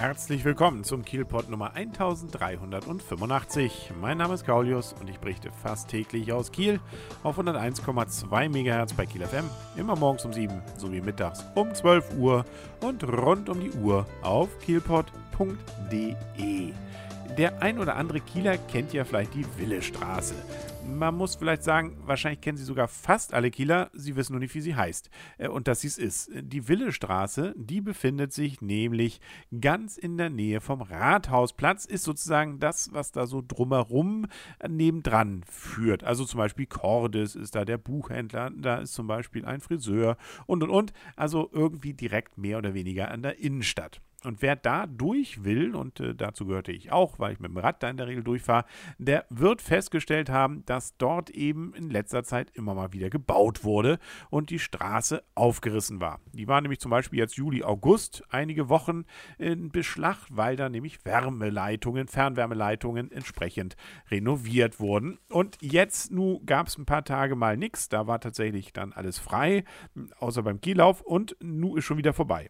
Herzlich willkommen zum Kielpot Nummer 1385. Mein Name ist Kaulius und ich berichte fast täglich aus Kiel auf 101,2 MHz bei Kiel FM, immer morgens um 7 sowie mittags um 12 Uhr und rund um die Uhr auf kielpot.de. Der ein oder andere Kieler kennt ja vielleicht die Willestraße. Man muss vielleicht sagen, wahrscheinlich kennen sie sogar fast alle Kieler, sie wissen nur nicht, wie sie heißt äh, und dass sie es ist. Die Willestraße, die befindet sich nämlich ganz in der Nähe vom Rathausplatz, ist sozusagen das, was da so drumherum äh, nebendran führt. Also zum Beispiel Cordes ist da der Buchhändler, da ist zum Beispiel ein Friseur und und und. Also irgendwie direkt mehr oder weniger an der Innenstadt. Und wer da durch will, und äh, dazu gehörte ich auch, weil ich mit dem Rad da in der Regel durchfahre, der wird festgestellt haben, dass dort eben in letzter Zeit immer mal wieder gebaut wurde und die Straße aufgerissen war. Die war nämlich zum Beispiel jetzt Juli, August einige Wochen in Beschlag, weil da nämlich Wärmeleitungen, Fernwärmeleitungen entsprechend renoviert wurden. Und jetzt, nun gab es ein paar Tage mal nichts, da war tatsächlich dann alles frei, außer beim Kiellauf und nun ist schon wieder vorbei.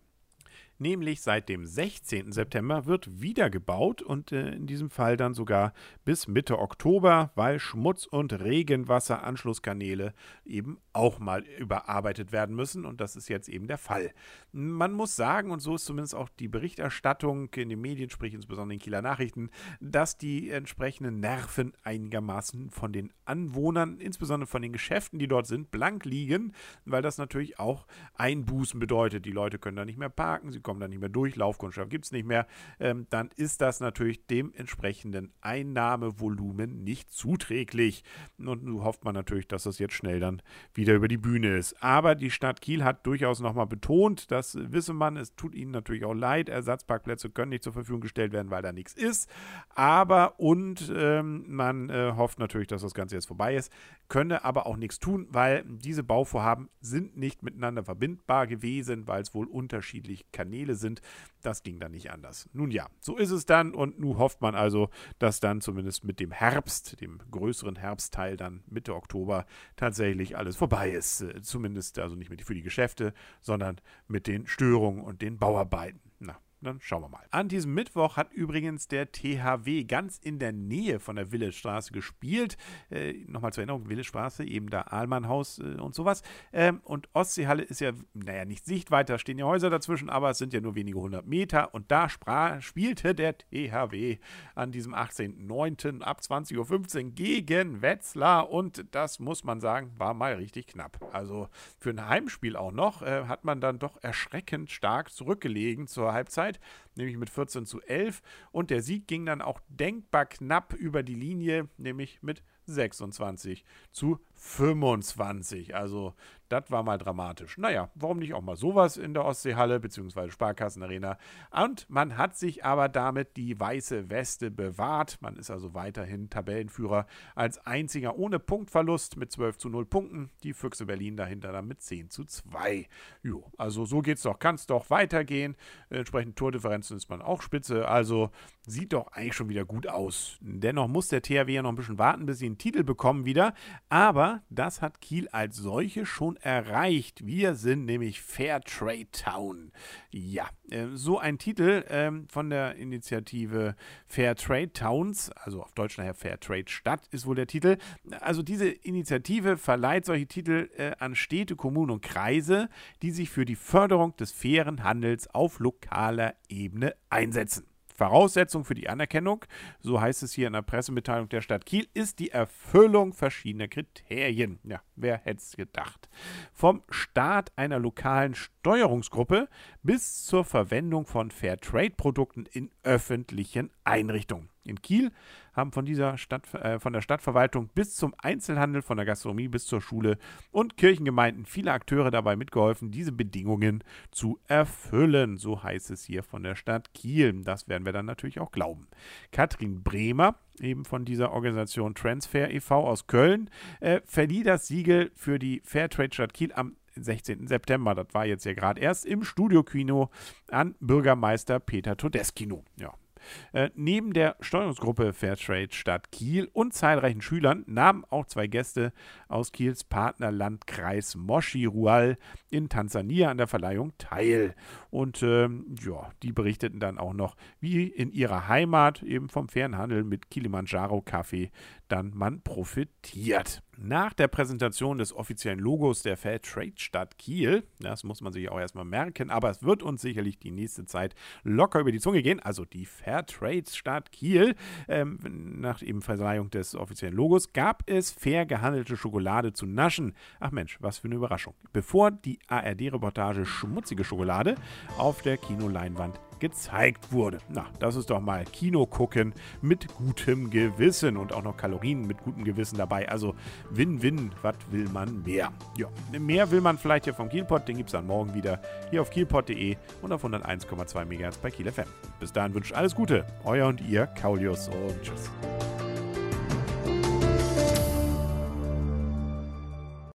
Nämlich seit dem 16. September wird wieder gebaut und äh, in diesem Fall dann sogar bis Mitte Oktober, weil Schmutz- und Regenwasseranschlusskanäle eben auch mal überarbeitet werden müssen und das ist jetzt eben der Fall. Man muss sagen, und so ist zumindest auch die Berichterstattung in den Medien, sprich insbesondere in den Kieler Nachrichten, dass die entsprechenden Nerven einigermaßen von den Anwohnern, insbesondere von den Geschäften, die dort sind, blank liegen, weil das natürlich auch Einbußen bedeutet. Die Leute können da nicht mehr parken, sie kommen da nicht mehr durch, Laufkundschaft gibt es nicht mehr, ähm, dann ist das natürlich dem entsprechenden Einnahmevolumen nicht zuträglich. Und nun hofft man natürlich, dass das jetzt schnell dann wieder über die Bühne ist. Aber die Stadt Kiel hat durchaus nochmal betont, das wisse man, es tut ihnen natürlich auch leid, Ersatzparkplätze können nicht zur Verfügung gestellt werden, weil da nichts ist. Aber und ähm, man äh, hofft natürlich, dass das Ganze jetzt vorbei ist, könne aber auch nichts tun, weil diese Bauvorhaben sind nicht miteinander verbindbar gewesen, weil es wohl unterschiedlich Kanäle Kanäle sind. Das ging dann nicht anders. Nun ja, so ist es dann und nun hofft man also, dass dann zumindest mit dem Herbst, dem größeren Herbstteil dann Mitte Oktober tatsächlich alles vorbei ist. Äh, zumindest also nicht für die Geschäfte, sondern mit den Störungen und den Bauarbeiten. Na, dann schauen wir mal. An diesem Mittwoch hat übrigens der THW ganz in der Nähe von der Willestraße gespielt. Äh, Nochmal zur Erinnerung, Willestraße, eben da Ahlmannhaus äh, und sowas. Ähm, und Ostseehalle ist ja, naja, nicht sichtweiter, stehen ja Häuser dazwischen, aber es sind ja nur wenige hundert Meter. Und da spielte der THW an diesem 18.09. ab 20.15 Uhr gegen Wetzlar. Und das muss man sagen, war mal richtig knapp. Also für ein Heimspiel auch noch äh, hat man dann doch erschreckend stark zurückgelegen zur Halbzeit. Zeit, nämlich mit 14 zu 11. Und der Sieg ging dann auch denkbar knapp über die Linie, nämlich mit 26 zu 25. Also das war mal dramatisch. Naja, warum nicht auch mal sowas in der Ostseehalle bzw. Sparkassenarena. Und man hat sich aber damit die weiße Weste bewahrt. Man ist also weiterhin Tabellenführer als einziger ohne Punktverlust mit 12 zu 0 Punkten. Die Füchse Berlin dahinter dann mit 10 zu 2. Jo, also so geht's doch, kann es doch weitergehen. Entsprechend Tordifferenzen ist man auch spitze. Also sieht doch eigentlich schon wieder gut aus. Dennoch muss der THW ja noch ein bisschen warten, bis sie einen Titel bekommen wieder. Aber das hat Kiel als solche schon erreicht. Wir sind nämlich Fairtrade Town. Ja, äh, so ein Titel ähm, von der Initiative Fairtrade Towns, also auf Deutsch nachher Fairtrade Stadt ist wohl der Titel. Also diese Initiative verleiht solche Titel äh, an Städte, Kommunen und Kreise, die sich für die Förderung des fairen Handels auf lokaler Ebene einsetzen. Voraussetzung für die Anerkennung, so heißt es hier in der Pressemitteilung der Stadt Kiel, ist die Erfüllung verschiedener Kriterien. Ja, wer hätte es gedacht? Vom Start einer lokalen Steuerungsgruppe bis zur Verwendung von Fairtrade-Produkten in öffentlichen Einrichtungen. In Kiel haben von dieser Stadt, äh, von der Stadtverwaltung bis zum Einzelhandel, von der Gastronomie bis zur Schule und Kirchengemeinden viele Akteure dabei mitgeholfen, diese Bedingungen zu erfüllen. So heißt es hier von der Stadt Kiel. Das werden wir dann natürlich auch glauben. Katrin Bremer, eben von dieser Organisation Transfer e.V. aus Köln, äh, verlieh das Siegel für die Fairtrade Stadt Kiel am 16. September. Das war jetzt ja gerade erst im Studiokino an Bürgermeister Peter Todeskino. Ja, Äh, neben der Steuerungsgruppe Fairtrade Stadt Kiel und zahlreichen Schülern nahmen auch zwei Gäste aus Kiels Partnerlandkreis Moshi Rual in Tansania an der Verleihung teil. Und ähm, ja, die berichteten dann auch noch, wie in ihrer Heimat eben vom fairen Handel mit Kilimanjaro-Kaffee dann man profitiert. Nach der Präsentation des offiziellen Logos der Fair Trade Stadt Kiel, das muss man sich auch erstmal merken, aber es wird uns sicherlich die nächste Zeit locker über die Zunge gehen, also die Fair Trade Stadt Kiel, ähm, nach eben Verleihung des offiziellen Logos, gab es fair gehandelte Schokolade zu naschen. Ach Mensch, was für eine Überraschung. Bevor die ARD-Reportage Schmutzige Schokolade auf der Kinoleinwand gezeigt wurde. Na, das ist doch mal Kino gucken mit gutem Gewissen und auch noch Kalorien mit gutem Gewissen dabei. Also Win-Win, was will man mehr? Ja, mehr will man vielleicht hier vom Kielpot, den gibt es dann morgen wieder hier auf kielpot.de und auf 101,2 MHz bei Kiel FM. Bis dahin wünscht alles Gute, euer und ihr, Kaulius und tschüss.